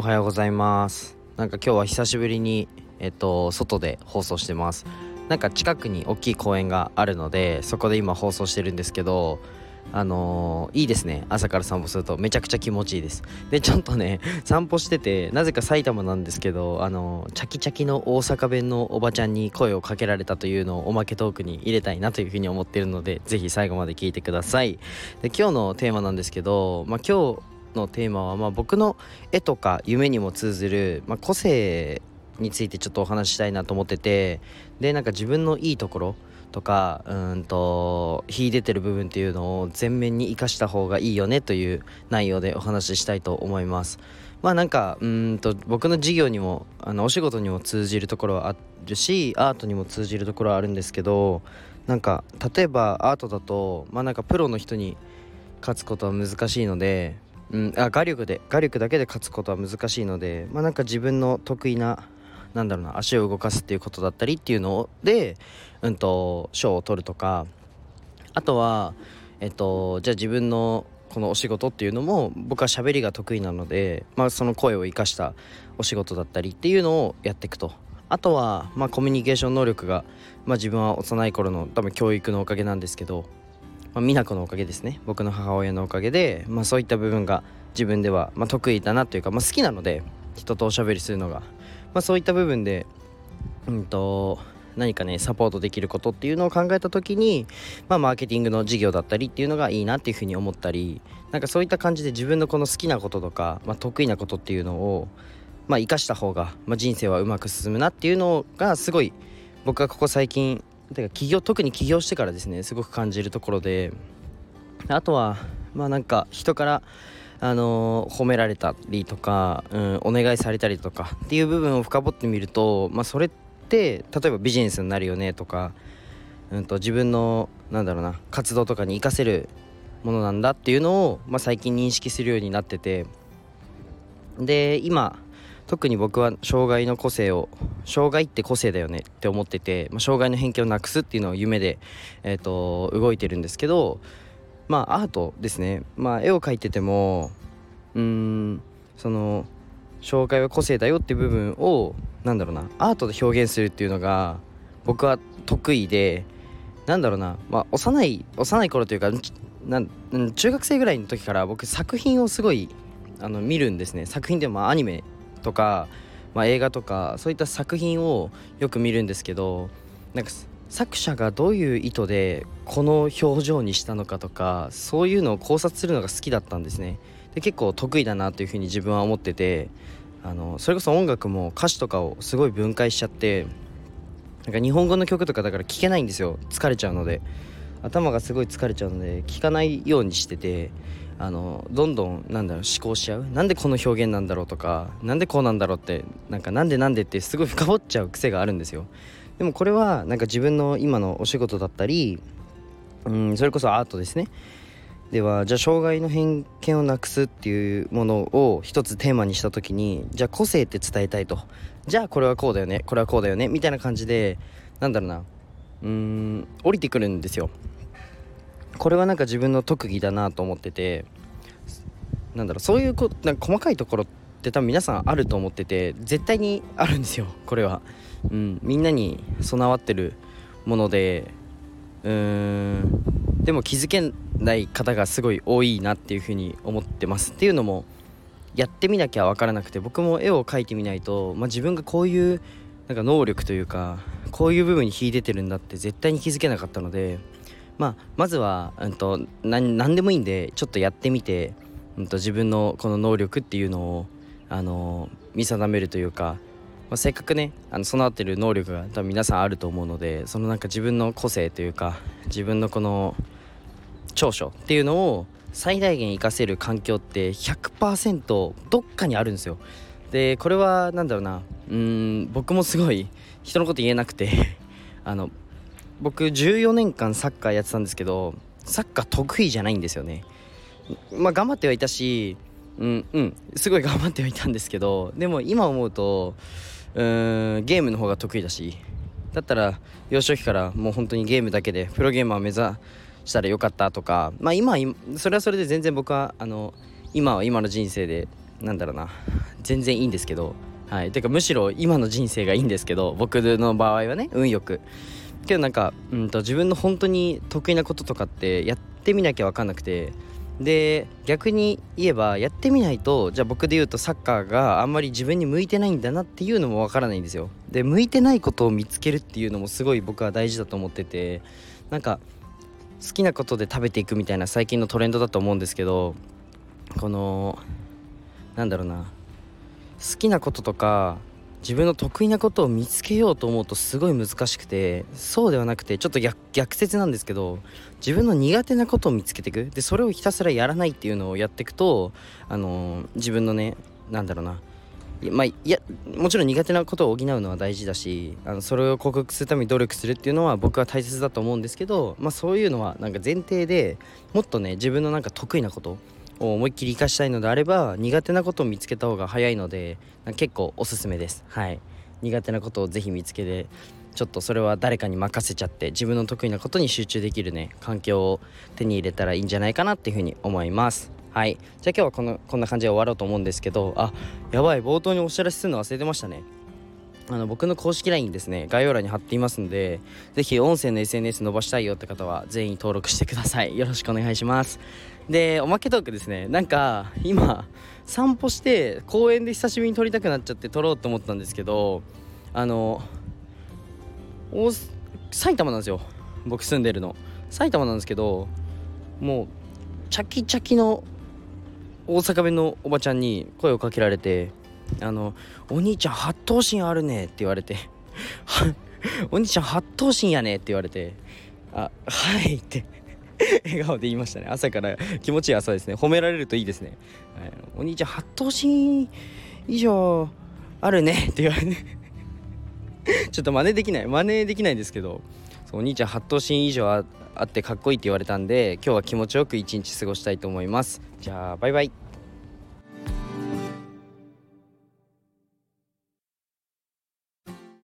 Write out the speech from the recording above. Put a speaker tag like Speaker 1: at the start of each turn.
Speaker 1: おはようございます。なんか今日は久しぶりにえっと外で放送してます。なんか近くに大きい公園があるのでそこで今放送してるんですけどあのー、いいですね。朝から散歩すると。めちゃくちゃ気持ちいいです。でちょっとね散歩しててなぜか埼玉なんですけどあのー、チャキチャキの大阪弁のおばちゃんに声をかけられたというのをおまけトークに入れたいなというふうに思ってるのでぜひ最後まで聞いてください。で今日のテーマなんですけど、まあ、今日のテーマは、まあ、僕の絵とか夢にも通ずる、まあ、個性についてちょっとお話ししたいなと思っててでなんか自分のいいところとかうんと秀でてる部分っていうのを前面に生かした方がいいよねという内容でお話ししたいと思います。まあなんかうんと僕の授業にもあのお仕事にも通じるところはあるしアートにも通じるところはあるんですけどなんか例えばアートだとまあなんかプロの人に勝つことは難しいのでうん、あ画力で画力だけで勝つことは難しいのでまあなんか自分の得意ななんだろうな足を動かすっていうことだったりっていうのでうんと賞を取るとかあとはえっとじゃあ自分のこのお仕事っていうのも僕は喋りが得意なので、まあ、その声を生かしたお仕事だったりっていうのをやっていくと。あとは、まあ、コミュニケーション能力が、まあ、自分は幼い頃の多分教育のおかげなんですけどまあ、美奈子のおかげですね。僕の母親のおかげで、まあ、そういった部分が自分では、まあ、得意だなというか、まあ、好きなので人とおしゃべりするのが、まあ、そういった部分で、うんと、何かねサポートできることっていうのを考えた時に、まあ、マーケティングの事業だったりっていうのがいいなっていうふうに思ったりなんかそういった感じで自分のこの好きなこととか、まあ、得意なことっていうのを、まあ、生かした方が、まあ、人生はうまく進むなっていうのがすごい僕はここ最近てか起業特に起業してからですねすごく感じるところであとはまあなんか人からあのー、褒められたりとか、うん、お願いされたりとかっていう部分を深掘ってみると、まあ、それって例えばビジネスになるよねとか、うんと、自分のなんだろうな活動とかに活かせるものなんだっていうのを、まあ、最近認識するようになっててで今特に僕は障害の個性を障害って個性だよねって思ってて、まあ、障害の偏見をなくすっていうのを夢で、えーと、動いてるんですけどまあアートですね、まあ、絵を描いててもうんその障害は個性だよって部分をなんだろうなアートで表現するっていうのが僕は得意でなんだろうな、まあ、幼い幼い頃というかなん中学生ぐらいの時から僕作品をすごいあの見るんですね。作品でもアニメとか、まあ、映画とかそういった作品をよく見るんですけどなんか作者がどういう意図でこの表情にしたのかとかそういうのを考察するのが好きだったんですね。で結構得意だなというふうに自分は思っててあのそれこそ音楽も歌詞とかをすごい分解しちゃってなんか日本語の曲とかだから聴けないんですよ。疲れちゃうので。頭がすごい疲れちゃうので聴かないようにしててあのどんどんなんだろう思考しちゃう。なんでこの表現なんだろうとかなんでこうなんだろうってなんかなんでなんでってすごい深掘っちゃう癖があるんですよ。でもこれはなんか自分の今のお仕事だったりうんそれこそアートですね。ではじゃあ障害の偏見をなくすっていうものを一つテーマにした時にじゃあ個性って伝えたいと。じゃあこれはこうだよねこれはこうだよねみたいな感じでなんだろうなうーん降りてくるんですよ。これはなんか自分の特技だなと思っててなんだろうそういうこなんか細かいところって多分皆さんあると思ってて絶対にあるんですよこれは、うん、みんなに備わってるものでうーんでも気づけない方がすごい多いなっていうふうに思ってます。っていうのもやってみなきゃ分からなくて僕も絵を描いてみないと、まあ、自分がこういうなんか能力というかこういう部分に秀でてるんだって絶対に気づけなかったのでまあ、まずは、うんと、何でもいいんでちょっとやってみて、うんと、自分のこの能力っていうのを、あの見定めるというか、まあ、せっかくねあの備わってる能力が多分皆さんあると思うのでそのなんか自分の個性というか自分のこの長所っていうのを最大限活かせる環境って100%どっかにあるんですよ。でこれは何だろうなうん僕もすごい人のこと言えなくて あの僕14年間サッカーやってたんですけどサッカー得意じゃないんですよね。まあ頑張ってはいたしうんうんすごい頑張ってはいたんですけどでも今思うとうんゲームの方が得意だしだったら幼少期からもう本当にゲームだけでプロゲーマー目指したらよかったとかまあ今それはそれで全然僕はあの今は今の人生でなんだろうな全然いいんですけどはい。てかむしろ今の人生がいいんですけど僕の場合はね運よく。けどなんか、うんと、自分の本当に得意なこととかってやってみなきゃ分かんなくて。で逆に言えばやってみないとじゃあ僕で言うとサッカーがあんまり自分に向いてないんだなっていうのも分からないんですよ。で向いてないことを見つけるっていうのもすごい僕は大事だと思ってて。なんか好きなことで食べていくみたいな最近のトレンドだと思うんですけどこのなんだろうな。好きなこととか自分の得意なことを見つけようと思うとすごい難しくてそうではなくてちょっと逆説なんですけど自分の苦手なことを見つけていく。でそれをひたすらやらないっていうのをやっていくとあのー、自分のねなんだろうな。まあ、いやもちろん苦手なことを補うのは大事だしあのそれを克服するために努力するっていうのは僕は大切だと思うんですけど、まあ、そういうのはなんか前提でもっとね自分のなんか得意なことを思いっきり生かしたいのであれば苦手なことを見つけた方が早いので結構おすすめです。はい。苦手なことをぜひ見つけてちょっとそれは誰かに任せちゃって自分の得意なことに集中できるね環境を手に入れたらいいんじゃないかなっていうふうに思います。はい。じゃあ今日はこのこんな感じで終わろうと思うんですけどあやばい冒頭にお知らせするの忘れてましたね。あの僕の公式 LINE ですね概要欄に貼っていますのでぜひ音声の SNS 伸ばしたいよって方は全員登録してください。よろしくお願いします。でおまけトークですね。なんか今散歩して公園で久しぶりに撮りたくなっちゃって撮ろうと思ったんですけどあの埼玉なんですよ。僕住んでるの。埼玉なんですけどもうチャキチャキの大阪弁のおばちゃんに声をかけられて「あのお兄ちゃん八頭身あるね」って言われて「お兄ちゃん八頭身やね」って言われて「あはい」って。笑顔で言いましたね。朝から気持ちいい朝ですね。褒められるといいですね、はい、お兄ちゃん八頭身以上あるねって言われて。ちょっと真似できない。真似できないんですけど。お兄ちゃん8頭身以上あってかっこいいって言われたんで今日は気持ちよく一日過ごしたいと思います。じゃあバイバイ。